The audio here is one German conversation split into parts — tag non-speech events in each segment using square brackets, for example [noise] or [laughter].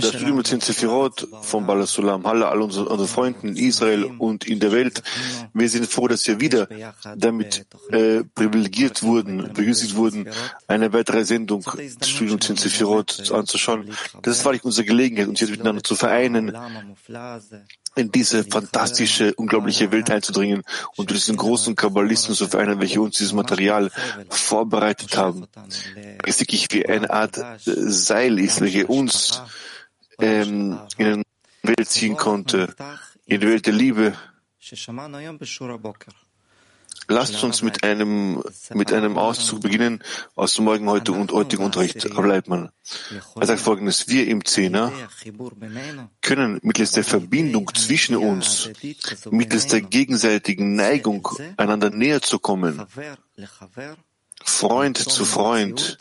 Das Studium mit den Sefirot von Balasulam, Halle, all unseren, unseren Freunden in Israel und in der Welt. Wir sind froh, dass wir wieder damit äh, privilegiert wurden, begünstigt wurden, eine weitere Sendung des Studiums mit den Sefirot anzuschauen. Das ist wahrlich unsere Gelegenheit, uns jetzt miteinander zu vereinen, in diese fantastische, unglaubliche Welt einzudringen und diesen großen Kabbalisten zu vereinen, welche uns dieses Material vorbereitet haben. Es ist wirklich wie eine Art äh, Seil ist, welche uns ähm, in die Welt ziehen konnte, in die Welt der Liebe. Lasst uns mit einem, mit einem Auszug beginnen aus dem Morgen heute und heutigen Unterricht. Herr Leitmann. Er sagt folgendes. Wir im Zehner können mittels der Verbindung zwischen uns, mittels der gegenseitigen Neigung, einander näher zu kommen, Freund zu Freund,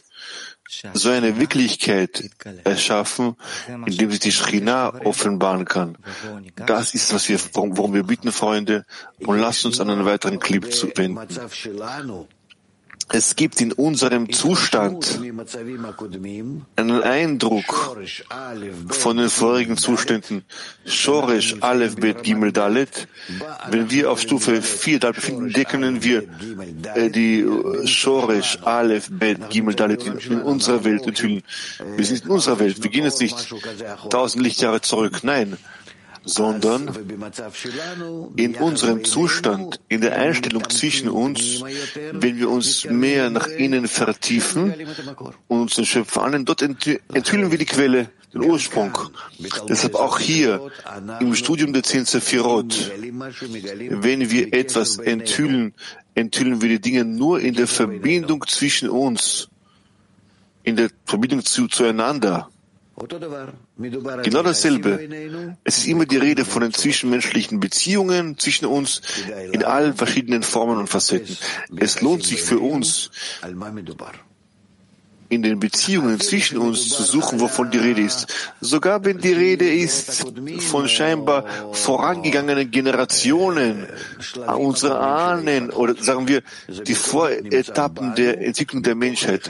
so eine Wirklichkeit erschaffen, in dem sich die Schrina offenbaren kann. Das ist, was wir, worum wir bitten, Freunde, und lasst uns an einen weiteren Clip zu wenden. Es gibt in unserem Zustand einen Eindruck von den vorigen Zuständen. Shorish, Aleph, Bet, Gimel, Dalet. Wenn wir auf Stufe 4 da befinden, decken wir äh, die Shorish, Aleph, Bet, Gimel, Dalet in, in unserer Welt enthüllen. Wir sind in unserer Welt. Wir gehen jetzt nicht tausend Lichtjahre zurück. Nein sondern in unserem Zustand, in der Einstellung zwischen uns, wenn wir uns mehr nach innen vertiefen und uns den Schöpfer annehmen, dort enthüllen wir die Quelle, den Ursprung. Deshalb auch hier im Studium der Zehn Sephirot, wenn wir etwas enthüllen, enthüllen wir die Dinge nur in der Verbindung zwischen uns, in der Verbindung zu, zueinander. Genau dasselbe. Es ist immer die Rede von den zwischenmenschlichen Beziehungen zwischen uns in allen verschiedenen Formen und Facetten. Es lohnt sich für uns, in den Beziehungen zwischen uns zu suchen, wovon die Rede ist. Sogar wenn die Rede ist von scheinbar vorangegangenen Generationen, unsere Ahnen oder sagen wir die Voretappen der Entwicklung der Menschheit.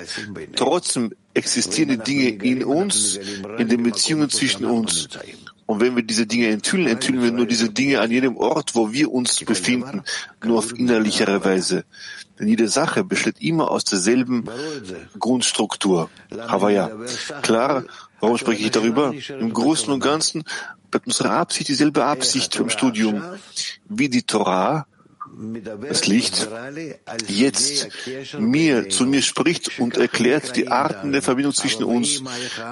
Trotzdem existieren die Dinge in uns, in den Beziehungen zwischen uns. Und wenn wir diese Dinge enthüllen, enthüllen wir nur diese Dinge an jedem Ort, wo wir uns befinden, nur auf innerlichere Weise. Denn jede Sache besteht immer aus derselben Grundstruktur. Ja, klar, warum spreche ich darüber? Im Großen und Ganzen bleibt unsere Absicht dieselbe Absicht vom Studium wie die Torah, das Licht, jetzt mir zu mir spricht und erklärt die Arten der Verbindung zwischen uns,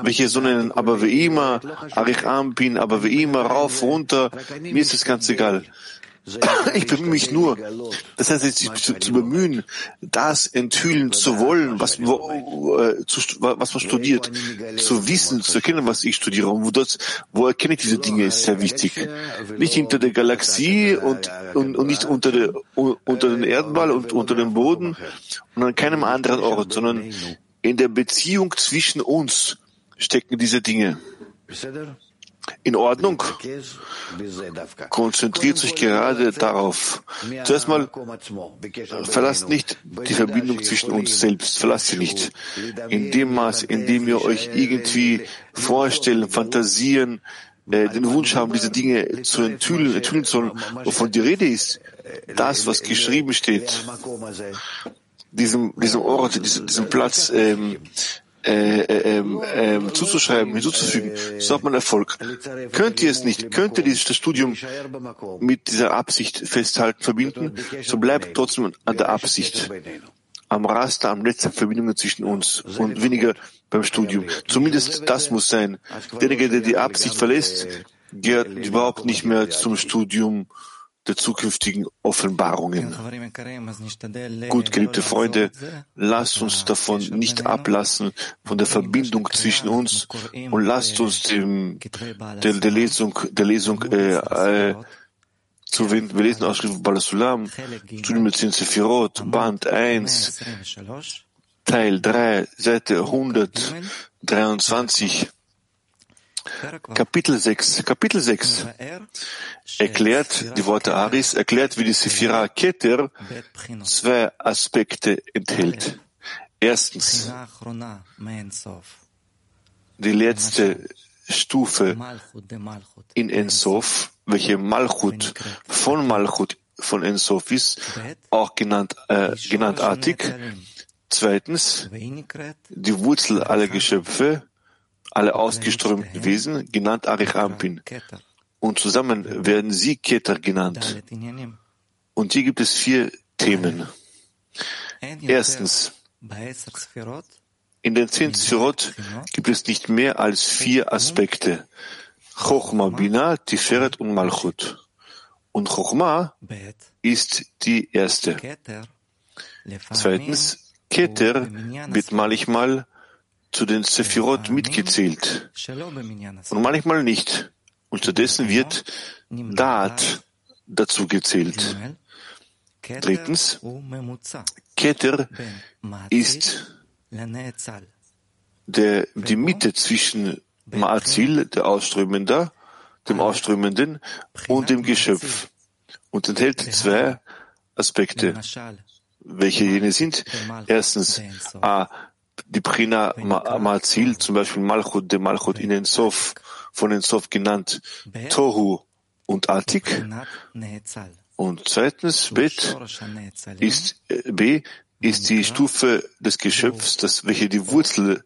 welche so nennen, aber wie immer, Arich Ampin, aber wie immer, rauf, runter, mir ist das ganz egal. Ich bemühe mich nur, das heißt, sich zu, zu, bemühen, das enthüllen zu wollen, was, wo, äh, zu, was man studiert, zu wissen, zu erkennen, was ich studiere. Und wo, das, wo erkenne ich diese Dinge, ist sehr wichtig. Nicht hinter der Galaxie und, und, und nicht unter, der, unter den Erdball und unter dem Boden und an keinem anderen Ort, sondern in der Beziehung zwischen uns stecken diese Dinge in Ordnung. Konzentriert sich gerade darauf. Zuerst mal, verlasst nicht die Verbindung zwischen uns selbst. Verlasst sie nicht. In dem Maß, in dem ihr euch irgendwie vorstellen, fantasieren, äh, den Wunsch haben, diese Dinge zu enthüllen, enthüllen sollen, wovon die Rede ist, das, was geschrieben steht, diesem, diesem Ort, diesem, diesem Platz, ähm, äh, äh, äh, zuzuschreiben, hinzuzufügen, so hat man Erfolg. Könnt ihr es nicht, könnt ihr dieses Studium mit dieser Absicht festhalten, verbinden, so bleibt trotzdem an der Absicht, am Raster, am Netz Verbindungen zwischen uns und weniger beim Studium. Zumindest das muss sein. Derjenige, der die Absicht verlässt, gehört überhaupt nicht mehr zum Studium der zukünftigen Offenbarungen. Gut, geliebte Freunde, lasst uns davon nicht ablassen, von der Verbindung zwischen uns und lasst uns dem, der, der Lesung, der Lesung äh, äh, zu. Wir lesen Ausschrift Balasulam, Studium mit Sefirot, Band 1, Teil 3, Seite 123. Kapitel 6. Kapitel 6 erklärt, die Worte Aris erklärt, wie die Sephira Keter zwei Aspekte enthält. Erstens, die letzte Stufe in Ensof, welche Malchut von Malchut von Ensof ist, auch genannt, äh, genannt Atik. Zweitens, die Wurzel aller Geschöpfe, alle ausgeströmten Wesen, genannt Arichampin. Und zusammen werden sie Keter genannt. Und hier gibt es vier Themen. Erstens, in den zehn Sphirot gibt es nicht mehr als vier Aspekte. Chochma, Bina, Tiferet und Malchut. Und Chochma ist die erste. Zweitens, Keter wird manchmal zu den Sephirot mitgezählt. Und manchmal nicht. Und stattdessen wird Daat dazu gezählt. Drittens, Keter ist der, die Mitte zwischen Ma'azil, der Ausströmender, dem Ausströmenden und dem Geschöpf. Und enthält zwei Aspekte, welche jene sind. Erstens, A, die Prina Ma'azil, zum Beispiel Malchut, der Malchut in Ensof, von Ensof genannt, Tohu und Atik. Und zweitens, Bet, ist, äh, B, ist die Stufe des Geschöpfs, das, welche die Wurzel,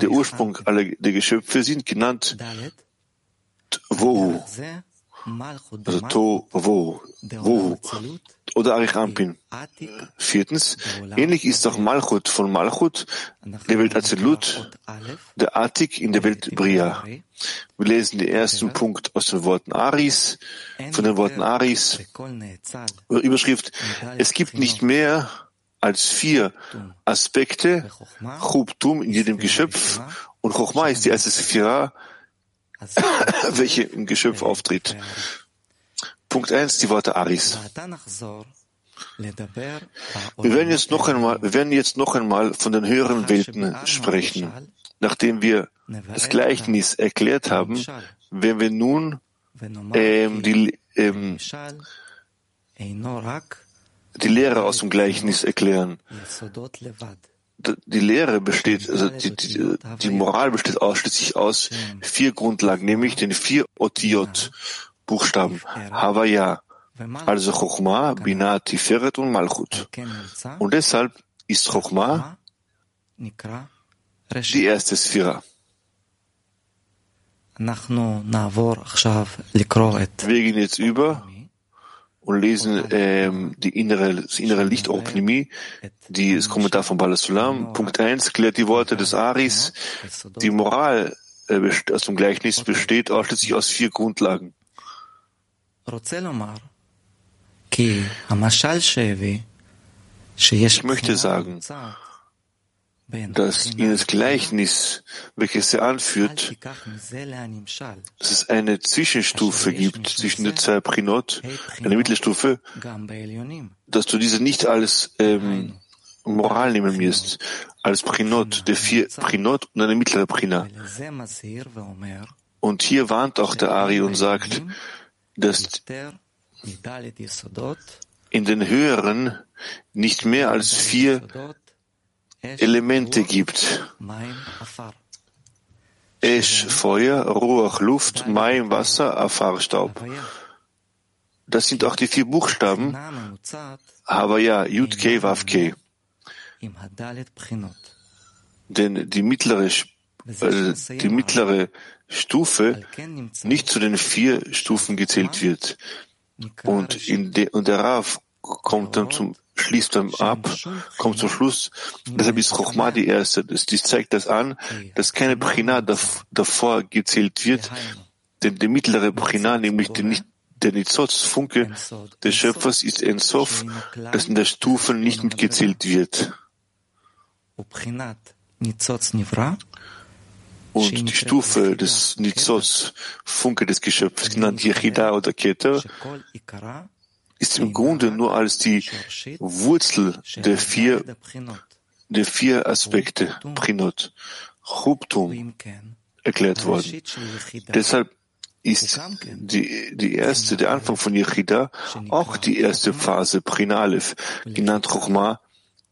der Ursprung aller der Geschöpfe sind, genannt Wohu. Also To, Wohu, Wohu. Oder Arichampin. Viertens, ähnlich ist auch Malchut von Malchut, der Welt Azelut, der Atik in der Welt Bria. Wir lesen den ersten Punkt aus den Worten Aris, von den Worten Aris, Überschrift, es gibt nicht mehr als vier Aspekte, Chubtum in jedem Geschöpf und Chochma ist die erste Sephira, [coughs] welche im Geschöpf auftritt. Punkt eins, die Worte Aris. Wir werden jetzt noch einmal, wir werden jetzt noch einmal von den höheren Welten sprechen. Nachdem wir das Gleichnis erklärt haben, werden wir nun ähm, die, ähm, die Lehre aus dem Gleichnis erklären. Die Lehre besteht, also die, die, die Moral besteht ausschließlich aus vier Grundlagen, nämlich den vier Otiot Buchstaben Havaya, also Chochma, Bina, Tiferet und Malchut. Und deshalb ist Chochma die erste Sphira. Wir gehen jetzt über und lesen ähm, die innere, das innere Lichtoptimie, die das Kommentar von Balasulam. Punkt eins klärt die Worte des Aris. Die Moral äh, aus dem Gleichnis besteht ausschließlich aus vier Grundlagen. Ich möchte sagen, dass in das Gleichnis, welches er anführt, dass es eine Zwischenstufe gibt zwischen den zwei Prinot, eine Mittelstufe, dass du diese nicht als ähm, Moral nehmen wirst, als Prinot, der vier Prinot und eine mittlere Prina. Und hier warnt auch der Ari und sagt, dass in den höheren nicht mehr als vier Elemente gibt. Esch, Feuer, Ruach, Luft, Maim, Wasser, Afar, Staub. Das sind auch die vier Buchstaben. Havaya, Yud, Ke, Vav, Ke. Denn die mittlere, äh, die mittlere Stufe nicht zu den vier Stufen gezählt wird. Und, in de, und der Rav kommt dann zum schließt dann ab, kommt zum Schluss. Deshalb ist Chochma die erste. Das, das zeigt das an, dass keine Prina davor gezählt wird, denn der mittlere Prina, nämlich der, nicht, der Nitzotz, Funke des Schöpfers, ist Ensof, das in der Stufe nicht mitgezählt wird. Und die Stufe des Nitzotz, Funke des Geschöpfes, genannt Yechida oder Keter, ist im Grunde nur als die Wurzel der vier, der vier Aspekte, Prinot, Chubtum, erklärt worden. Deshalb ist die, die erste, der Anfang von Yechida, auch die erste Phase, Prinalev, genannt Chochma,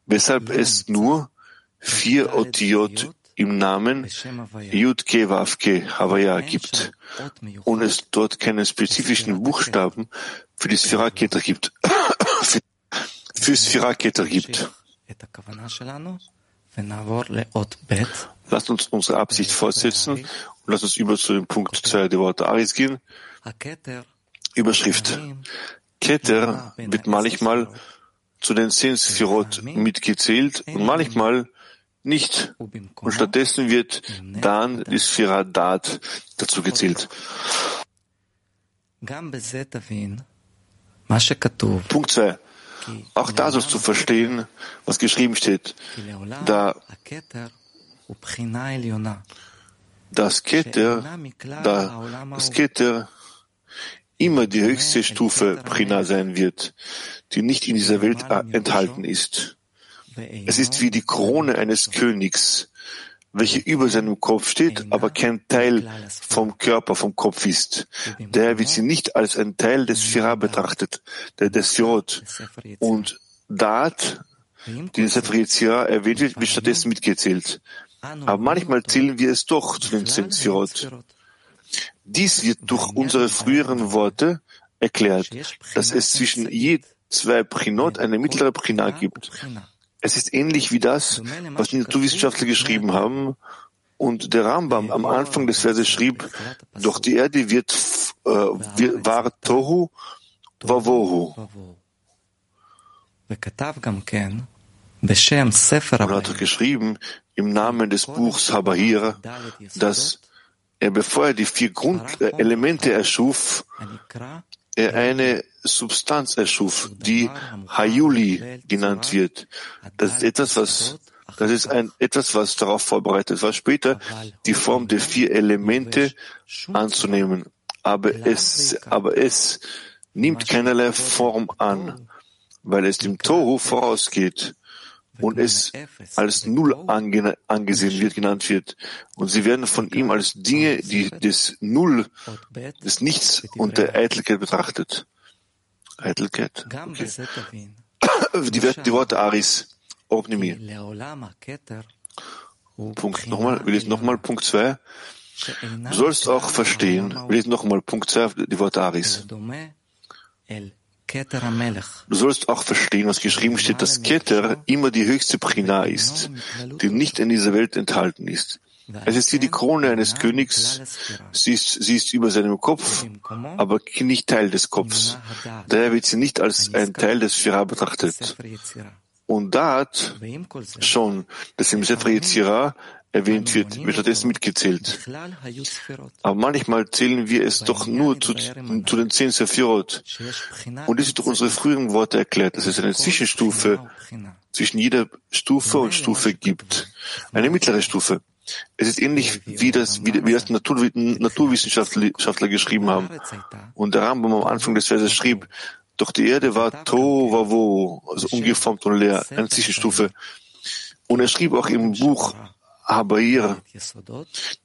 weshalb es nur vier Otiot im Namen Yud Ke Vav Ke Havaya gibt und es dort keinen spezifischen Buchstaben für die Sphira-Keter gibt, [coughs] für Sphira-Keter gibt. Lasst uns unsere Absicht fortsetzen und lasst uns über zu dem Punkt 2 der Worte Aris gehen. Überschrift. Keter wird manchmal zu den zehn Sphirot mitgezählt und manchmal nicht. Und stattdessen wird dann die Sphira Dat dazu gezählt. Punkt 2. Auch da sollst du verstehen, was geschrieben steht, da das Keter, da das Keter immer die höchste Stufe Prina sein wird, die nicht in dieser Welt enthalten ist. Es ist wie die Krone eines Königs, welche über seinem Kopf steht, aber kein Teil vom Körper, vom Kopf ist. Daher wird sie nicht als ein Teil des Fira betrachtet, der des Firot. Und Daat, die in Sefer erwähnt wird, wird stattdessen mitgezählt. Aber manchmal zählen wir es doch zu den zehn. Dies wird durch unsere früheren Worte erklärt, dass es zwischen je zwei Prinot eine mittlere Prina gibt. Es ist ähnlich wie das, was die Naturwissenschaftler geschrieben haben. Und der Rambam am Anfang des Verses schrieb, doch die Erde wird, äh, war Tohu Vavohu. Und hat geschrieben im Namen des Buchs Habahir, dass er, bevor er die vier Grundelemente erschuf, er eine Substanz erschuf, die Hayuli genannt wird. Das ist etwas, was das ist ein, etwas, was darauf vorbereitet war, später die Form der vier Elemente anzunehmen. Aber es, aber es nimmt keinerlei Form an, weil es dem Tohu vorausgeht und es als Null ange angesehen wird, genannt wird. Und sie werden von ihm als Dinge, die des Null, des Nichts und der Eitelkeit betrachtet. Eitelkeit. Okay. [coughs] Die, die Worte Aris, Ognimi. Punkt nochmal, wir lesen nochmal Punkt 2. Du sollst auch verstehen, wir lesen nochmal Punkt 2, die Worte Aris. Du sollst auch verstehen, was geschrieben steht, dass Keter immer die höchste Prina ist, die nicht in dieser Welt enthalten ist. Es ist wie die Krone eines Königs, sie ist, sie ist über seinem Kopf, aber nicht Teil des Kopfs. Daher wird sie nicht als ein Teil des Fira betrachtet. Und Daat schon, dass im Sefer Yetzirah erwähnt wird, wird stattdessen mitgezählt. Aber manchmal zählen wir es doch nur zu, zu den zehn Sephirot. Und es ist durch unsere früheren Worte erklärt, dass es eine Zwischenstufe zwischen jeder Stufe und Stufe gibt. Eine mittlere Stufe. Es ist ähnlich wie das, wie, wie das Natur, Naturwissenschaftler geschrieben haben. Und der Rambam am Anfang des Verses schrieb, doch die Erde war Tovavo, also ungeformt und leer, eine Zwischenstufe. Und er schrieb auch im Buch Habair,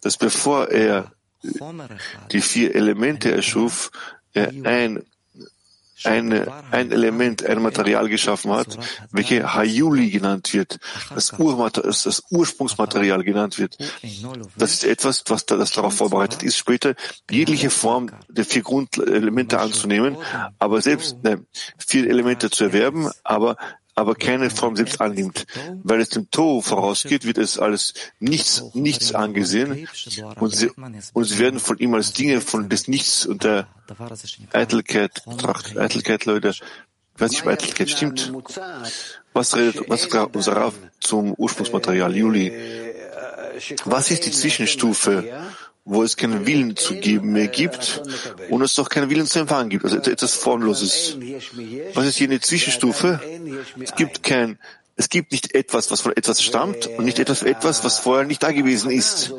dass bevor er die vier Elemente erschuf, er ein, eine, ein Element, ein Material geschaffen hat, welche Hayuli genannt wird, das, das Ursprungsmaterial genannt wird. Das ist etwas, was da, das darauf vorbereitet ist, später jegliche Form der vier Grundelemente anzunehmen, aber selbst ne, vier Elemente zu erwerben, aber aber keine Form selbst annimmt. Weil es dem To vorausgeht, wird es als nichts, nichts angesehen und sie, und sie werden von ihm als Dinge von des Nichts und der Eitelkeit betrachtet. Eitelkeit, Leute, ich weiß nicht, ob Eitelkeit stimmt. Was redet, was sagt unser Rav zum Ursprungsmaterial, Juli? Was ist die Zwischenstufe wo es keinen Willen zu geben mehr gibt und es doch keinen Willen zu empfangen gibt, also etwas Formloses. Was ist hier eine Zwischenstufe? Es gibt kein, es gibt nicht etwas, was von etwas stammt und nicht etwas, etwas, was vorher nicht da gewesen ist.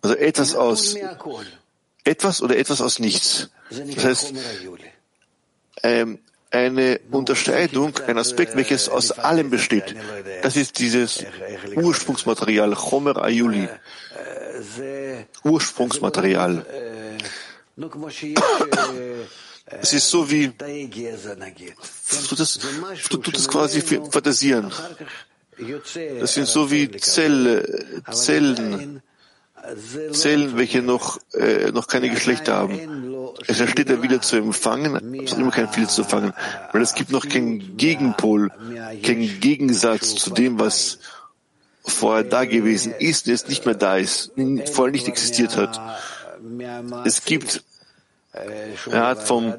Also etwas aus, etwas oder etwas aus nichts. Das heißt, ähm, eine Unterscheidung, ein Aspekt, welches aus allem besteht. Das ist dieses Ursprungsmaterial, Chomer Ayuli. Ursprungsmaterial. Es ist so wie, du das, du, du das quasi fantasieren. Das sind so wie Zelle, Zellen, Zellen, welche noch, äh, noch keine Geschlechter haben. Es entsteht der Wille zu empfangen, es hat immer kein Viel zu empfangen, weil es gibt noch keinen Gegenpol, keinen Gegensatz zu dem, was vorher da gewesen ist, jetzt nicht mehr da ist, vorher nicht existiert hat. Es gibt, er hat vom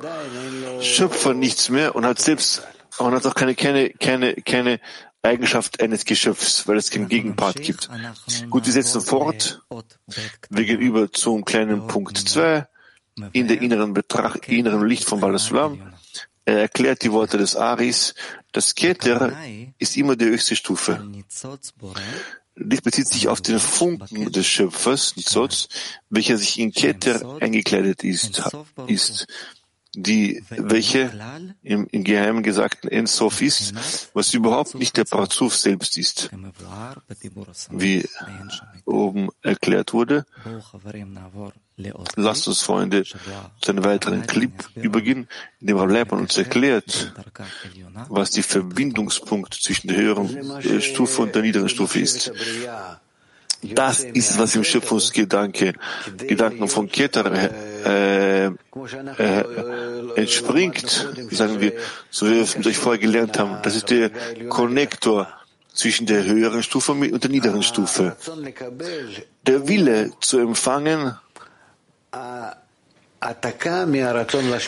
Schöpfer nichts mehr und hat selbst, und hat auch keine, keine, keine, keine Eigenschaft eines Geschöpfs, weil es keinen Gegenpart gibt. Gut, wir setzen fort. Wir gehen über zum kleinen Punkt 2 in der inneren Betracht, inneren Licht von Balasulam. Er erklärt die Worte des Aris. Das Keter ist immer die höchste Stufe. Dies bezieht sich auf den Funken des Schöpfers, Nizotz, welcher sich in Keter eingekleidet ist, ist die, welche im, im Geheimen gesagten Ensof ist, was überhaupt nicht der Parzuf selbst ist. Wie oben erklärt wurde, lasst uns, Freunde, zu einem weiteren Clip übergehen, in dem Rav uns erklärt, was die Verbindungspunkt zwischen der höheren Stufe und der niederen Stufe ist. Das ist, was im Schöpfungsgedanke, Gedanken von Keter äh, äh, entspringt, sagen wir, so wie wir es vorher gelernt haben. Das ist der Konnektor zwischen der höheren Stufe und der niederen Stufe. Der Wille zu empfangen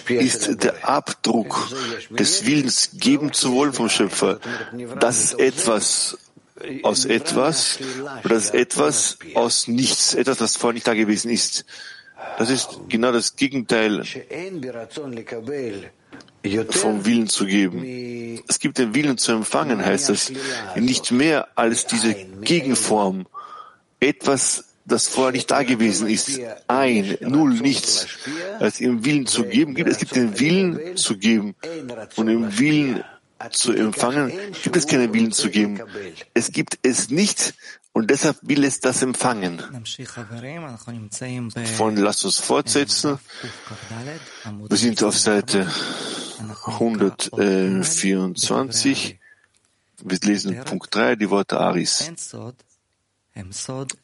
ist der Abdruck des Willens geben zu wollen vom Schöpfer. Das ist etwas, aus etwas oder das etwas aus nichts, etwas, was vorher nicht da gewesen ist. Das ist genau das Gegenteil vom Willen zu geben. Es gibt den Willen zu empfangen, heißt das, nicht mehr als diese Gegenform. Etwas, das vorher nicht da gewesen ist. Ein, null, nichts. Als im Willen zu geben gibt, es gibt den Willen zu geben. Und im Willen zu empfangen, gibt es keinen Willen zu geben. Es gibt es nicht und deshalb will es das empfangen. Von lasst uns fortsetzen. Wir sind auf Seite 124. Wir lesen Punkt 3, die Worte Aris.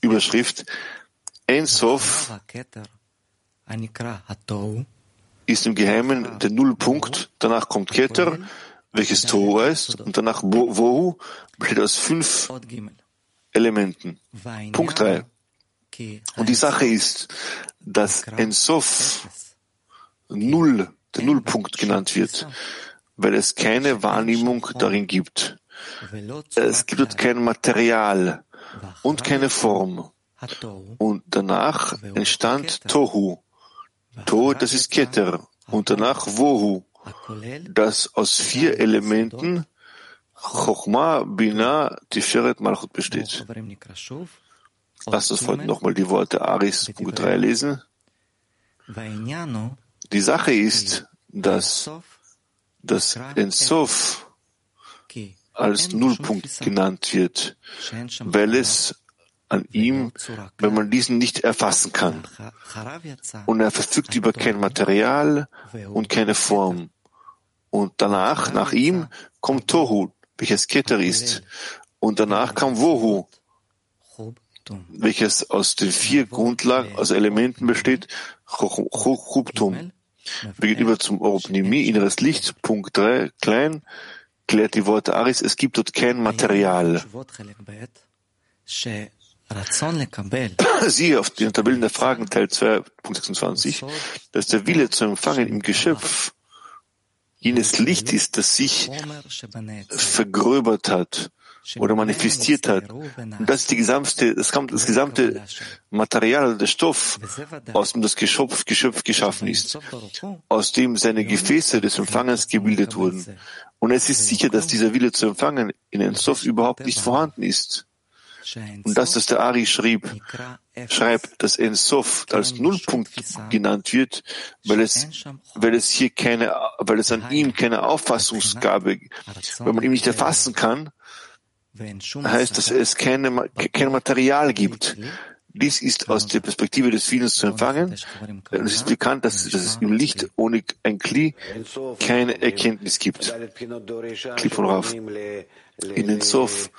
Überschrift Ensof ist im Geheimen der Nullpunkt, danach kommt Keter, welches Torah ist, und danach Wohu besteht aus fünf Elementen. Punkt 3. Und die Sache ist, dass Ensof Null, der Nullpunkt genannt wird, weil es keine Wahrnehmung darin gibt. Es gibt dort kein Material und keine Form. Und danach entstand Tohu. Tohu, das ist Keter. Und danach Wohu das aus vier Elementen Chochma, Bina, Tiferet, Malchut besteht. Lass uns heute nochmal die Worte Aris, Punkt 3 lesen. Die Sache ist, dass das Ensof als Nullpunkt genannt wird, weil es an ihm, wenn man diesen nicht erfassen kann. Und er verfügt über kein Material und keine Form. Und danach, nach ihm, kommt Tohu, welches Keter ist. Und danach kam Wohu, welches aus den vier Grundlagen, aus Elementen besteht, Chubtum. Wir gehen über zum Oropnimi, inneres Licht, Punkt 3, klein, klärt die Worte Aris, es gibt dort kein Material. [coughs] Siehe auf den Tabellen der Fragen, Teil 2, Punkt 26, dass der Wille zu empfangen im Geschöpf jenes Licht ist, das sich vergröbert hat oder manifestiert hat. Und das ist die gesamte, das, kommt, das gesamte Material, der Stoff, aus dem das Geschöpf, Geschöpf geschaffen ist, aus dem seine Gefäße des Empfangens gebildet wurden. Und es ist sicher, dass dieser Wille zu empfangen in einem Stoff überhaupt nicht vorhanden ist. Und das, was der Ari schrieb, schreibt, dass Ensof als Nullpunkt genannt wird, weil es, weil es hier keine, weil es an ihm keine Auffassungsgabe, wenn man ihn nicht erfassen kann, heißt, dass es keine, kein Material gibt. Dies ist aus der Perspektive des Friedens zu empfangen. Es ist bekannt, dass, dass es im Licht ohne ein Kli keine Erkenntnis gibt. Kli von Rav. In den Sof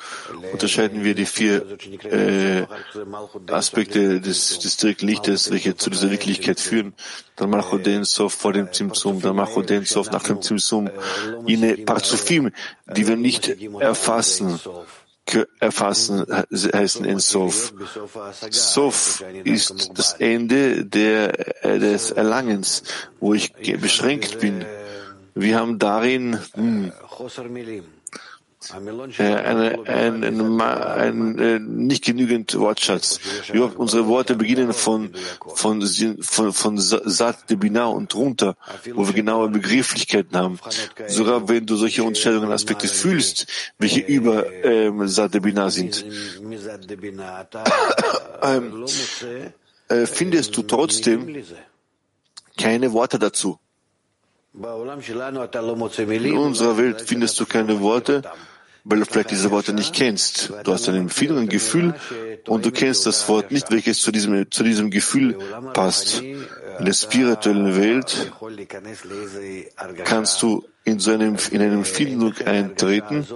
unterscheiden wir die vier äh, Aspekte des, des direkten Lichtes, welche zu dieser Wirklichkeit führen. Dann Malchoden Sof vor dem Zimzum, dann Malchoden Sof nach dem Zimzum. Jene Parzufim, die wir nicht erfassen, erfassen, heißen in Sof. Sof ist das Ende der, äh, des Erlangens, wo ich beschränkt bin. Wir haben darin hm, äh, eine, ein, ein, ein, äh, nicht genügend Wortschatz. Unsere Worte beginnen von, von, von, von Sat de Bina und runter, wo wir genaue Begrifflichkeiten haben. Sogar wenn du solche Unterscheidungen, Aspekte fühlst, welche über ähm, Sat de Bina sind, [coughs] ähm, äh, findest du trotzdem keine Worte dazu. In unserer Welt findest du keine Worte, weil du vielleicht diese Worte nicht kennst. Du hast ein Empfinden, ein Gefühl und du kennst das Wort nicht, welches zu diesem, zu diesem Gefühl passt. In der spirituellen Welt kannst du in so einem, in eine Empfindung eintreten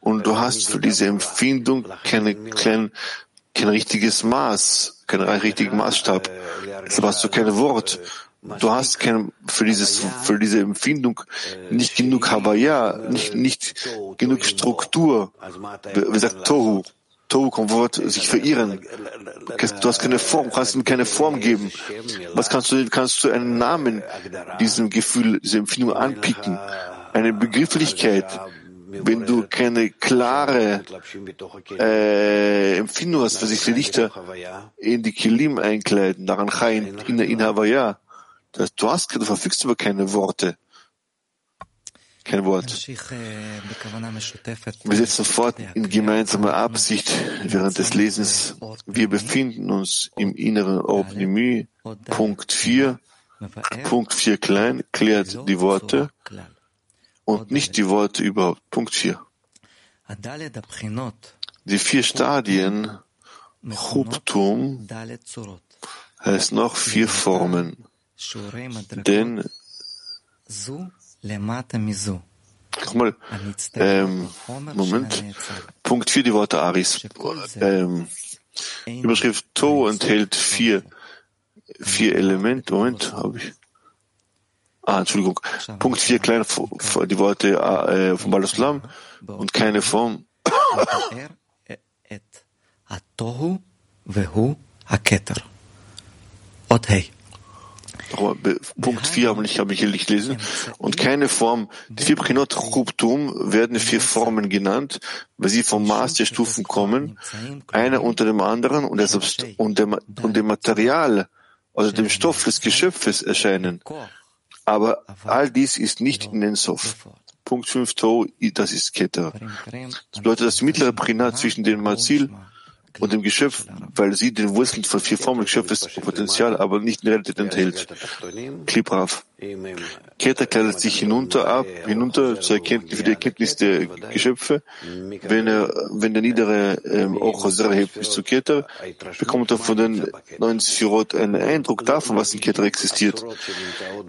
und du hast für diese Empfindung keine, kein, kein richtiges Maß, keinen richtigen Maßstab. Deshalb hast du kein Wort Du hast kein, für dieses, für diese Empfindung nicht genug Havaya, nicht, nicht genug Struktur. Wie sagt Tohu? Tohu kommt Wort, sich verirren. Du hast keine Form, kannst ihm keine Form geben. Was kannst du, kannst du einen Namen diesem Gefühl, dieser Empfindung anpicken? Eine Begrifflichkeit, wenn du keine klare äh, Empfindung hast, was sich die Lichter in die Kilim einkleiden, daran rein, in, in Havaya, du hast, du verfügst über keine Worte. Kein Wort. Wir setzen fort in gemeinsamer Absicht während des Lesens. Wir befinden uns im inneren Opnimi. Punkt 4. Punkt 4 klein klärt die Worte und nicht die Worte überhaupt. Punkt 4. Die vier Stadien Chubtum heißt noch vier Formen. Denn Nochmal, ähm, Moment. Punkt 4, die Worte Aris. Ähm, Überschrift To enthält vier, vier Elemente. Moment, habe ich. Ah, Entschuldigung. Punkt 4, kleine, die Worte äh, von Balaslam und keine Form. Ot Punkt 4 habe ich, habe ich hier nicht lesen. Und keine Form. Die vier Prinot Chubtum werden vier Formen genannt, weil sie vom Maß der Stufen kommen, einer unter dem anderen und, der und, dem, und dem Material, also dem Stoff des Geschöpfes erscheinen. Aber all dies ist nicht in den Sof. Punkt 5 To, das ist Keter. Das bedeutet, das mittlere Prinat zwischen dem Mazil und dem Geschöpf, weil sie den Wurzeln von vier Formen Geschöpfes Potenzial, aber nicht in Realität enthält. Klibrav. Keter kleidet sich hinunter ab, hinunter zur Erkenntnis, für die Erkenntnis der Geschöpfe. Wenn er, wenn der niedere ähm, Ochoser hebt bis zu Keter, bekommt er von den neuen Sphirot einen Eindruck davon, was in Keter existiert.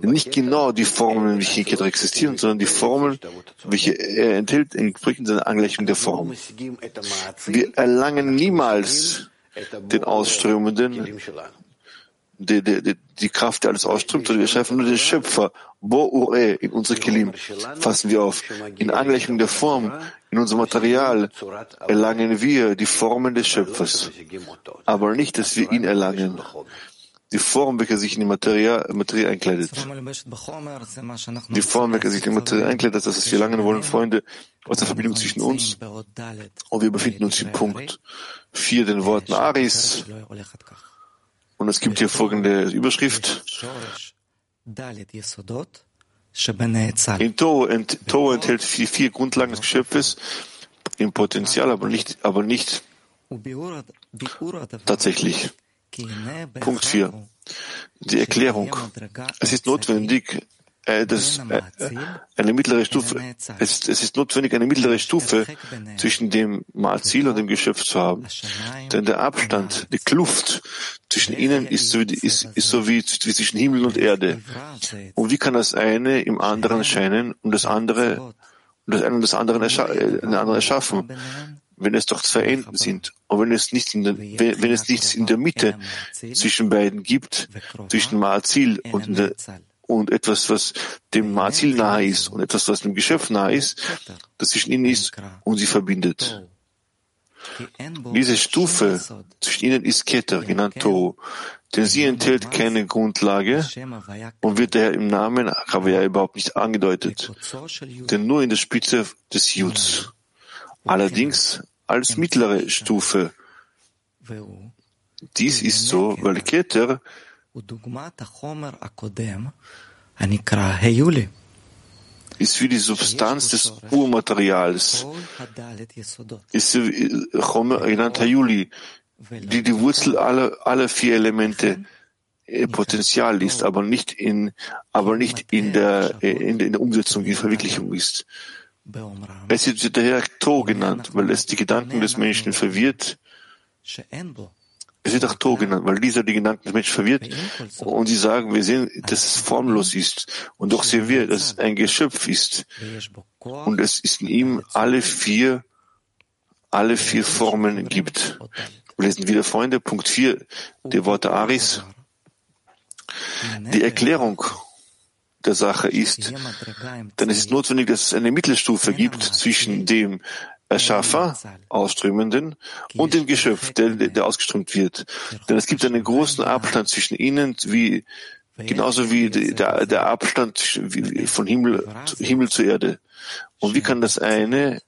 Nicht genau die Formen, welche in Keter existieren, sondern die Formen, welche er enthält, entsprechend seiner Angleichung der Form. Wir erlangen niemals den Ausströmenden die, die, die Kraft, die alles ausströmt, sondern wir schreiben nur den Schöpfer, Bo Ure, in unsere Kilim, fassen wir auf. In Angleichung der Form, in unserem Material erlangen wir die Formen des Schöpfers, aber nicht, dass wir ihn erlangen. Die Form, welche sich in die Materie, Materie einkleidet. Die Form, welche sich in die Materie einkleidet, das ist, was wir erlangen wollen, Freunde, aus der Verbindung zwischen uns. Und wir befinden uns im Punkt 4, den Worten Aris, und es gibt hier folgende Überschrift. In Toho, ent, enthält vier, vier Grundlagen des Geschöpfes im Potenzial, aber nicht, aber nicht tatsächlich. Punkt 4. Die Erklärung. Es ist notwendig, das, äh, eine mittlere Stufe, es, es ist notwendig, eine mittlere Stufe zwischen dem Marzil und dem Geschöpf zu haben. Denn der Abstand, die Kluft zwischen ihnen ist so, wie, ist, ist so wie, wie zwischen Himmel und Erde. Und wie kann das eine im anderen scheinen und das andere, und das eine und das andere, erscha äh, andere erschaffen? wenn es doch zwei Enden sind und wenn es nicht in der, wenn es nichts in der Mitte zwischen beiden gibt, zwischen Maazil und, der, und etwas, was dem Maazil nahe ist und etwas, was dem Geschöpf nahe ist, das zwischen ihnen ist und sie verbindet. Diese Stufe zwischen ihnen ist Keter, genannt To, denn sie enthält keine Grundlage und wird daher im Namen Chavaya überhaupt nicht angedeutet, denn nur in der Spitze des Juds. Allerdings als mittlere Stufe. Dies ist so, weil Keter ist wie die Substanz des Urmaterials, ist Chomer genannt Hayuli, die die Wurzel aller, aller vier Elemente äh, Potenzial ist, aber nicht in, aber nicht in der, in der, in der Umsetzung, in der Verwirklichung ist. Es wird daher To genannt, weil es die Gedanken des Menschen verwirrt. Es wird auch To genannt, weil dieser die Gedanken des Menschen verwirrt. Und sie sagen, wir sehen, dass es formlos ist. Und doch sehen wir, dass es ein Geschöpf ist. Und es ist in ihm alle vier, alle vier Formen gibt. Wir lesen wieder, Freunde, Punkt 4, die Worte Aris. Die Erklärung der Sache ist, dann ist es notwendig, dass es eine Mittelstufe gibt zwischen dem Erschaffer, Ausströmenden, und dem Geschöpf, der, der ausgeströmt wird. Denn es gibt einen großen Abstand zwischen ihnen, wie, genauso wie der, der Abstand von Himmel, Himmel zur Erde. Und wie kann das eine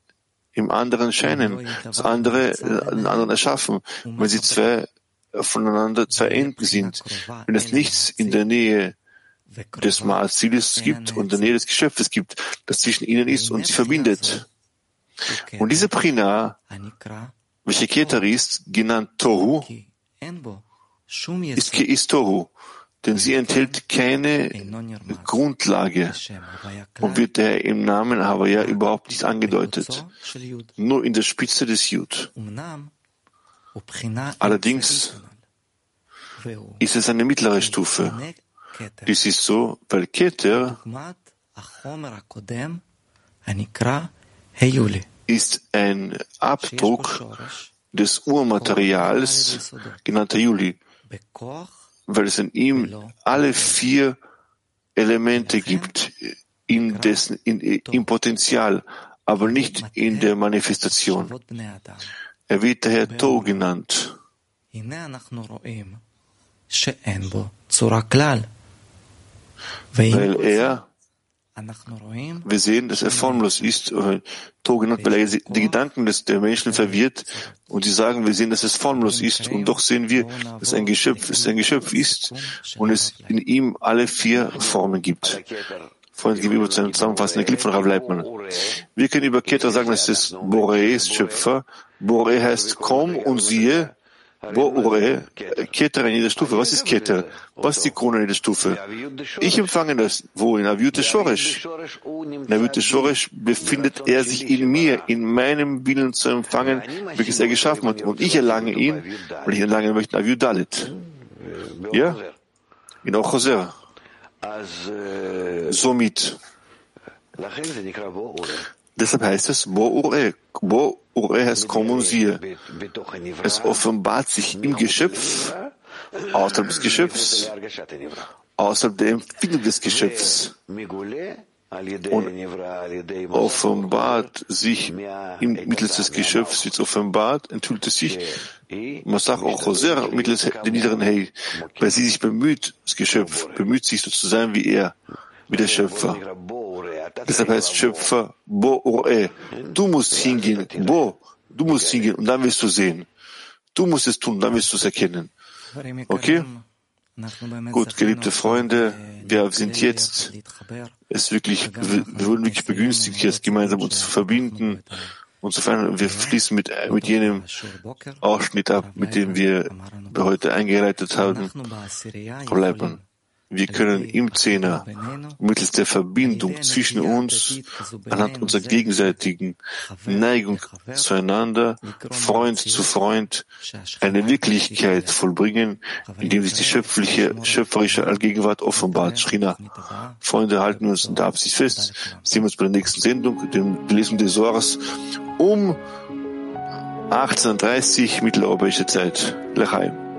im anderen scheinen, das andere den anderen erschaffen, wenn sie zwei voneinander zwei Enden sind, wenn es nichts in der Nähe des Maßzieles gibt und der Nähe des Geschöpfes gibt, das zwischen ihnen ist und sie verbindet. Und diese Prina, welche Keter ist, genannt Tohu, ist, ist Tohu, denn sie enthält keine Grundlage. Und wird daher im Namen Havaya überhaupt nicht angedeutet, nur in der Spitze des Jud. Allerdings ist es eine mittlere Stufe, dies ist so, weil Keter ist ein Abdruck des Urmaterials, genannter Juli, weil es in ihm alle vier Elemente gibt, in dessen, in, im Potenzial, aber nicht in der Manifestation. Er wird daher To genannt. Weil er, wir sehen, dass er formlos ist, weil er die Gedanken des, der Menschen verwirrt und sie sagen, wir sehen, dass es formlos ist und doch sehen wir, dass ein Geschöpf, es ein Geschöpf ist und es in ihm alle vier Formen gibt. Freunde gegenüber zu einem zusammenfassenden Clip von Rav Leitmann. Wir können über Keter sagen, dass es Boré Schöpfer. Boré heißt komm und siehe, wo Ure, Keter in jeder Stufe. Was ist Keter? Was ist die Krone in jeder Stufe? Ich empfange das. Wo? In Avyute Shoresh. In Avyute Shoresh befindet er sich in mir, in meinem Willen zu empfangen, welches er geschaffen hat. Und ich erlange ihn, weil ich erlangen möchte, Avyut Dalit. Ja? In Ochoser. Somit. Deshalb heißt es Bo Ure. Bo Ure heißt komm und siehe. Es offenbart sich im Geschöpf, außerhalb des Geschöpfs, außerhalb der Empfindung des Geschöpfs und offenbart sich im mittels des Geschöpfs, wird offenbart, enthüllt es sich, man sagt auch Hosea mittels der niederen Hey, weil sie sich bemüht, das Geschöpf bemüht sich so zu sein wie er, wie der Schöpfer. Deshalb heißt Schöpfer Bo Roe. Du musst hingehen. Bo, du musst hingehen und dann wirst du sehen. Du musst es tun, dann wirst du es erkennen. Okay? Gut, geliebte Freunde, wir sind jetzt, es wirklich, wir wurden wirklich begünstigt, jetzt gemeinsam uns zu verbinden und verändern. Wir fließen mit, mit jenem Ausschnitt ab, mit dem wir heute eingeleitet haben. Leibmann. Wir können im Zehner mittels der Verbindung zwischen uns anhand unserer gegenseitigen Neigung zueinander, Freund zu Freund, eine Wirklichkeit vollbringen, indem sich die schöpfliche, schöpferische Allgegenwart offenbart. Schrina. Freunde halten uns in der Absicht fest. Sehen wir uns bei der nächsten Sendung, dem Lesung des Soares, um 18.30 mitteleuropäische Zeit. Lechaim.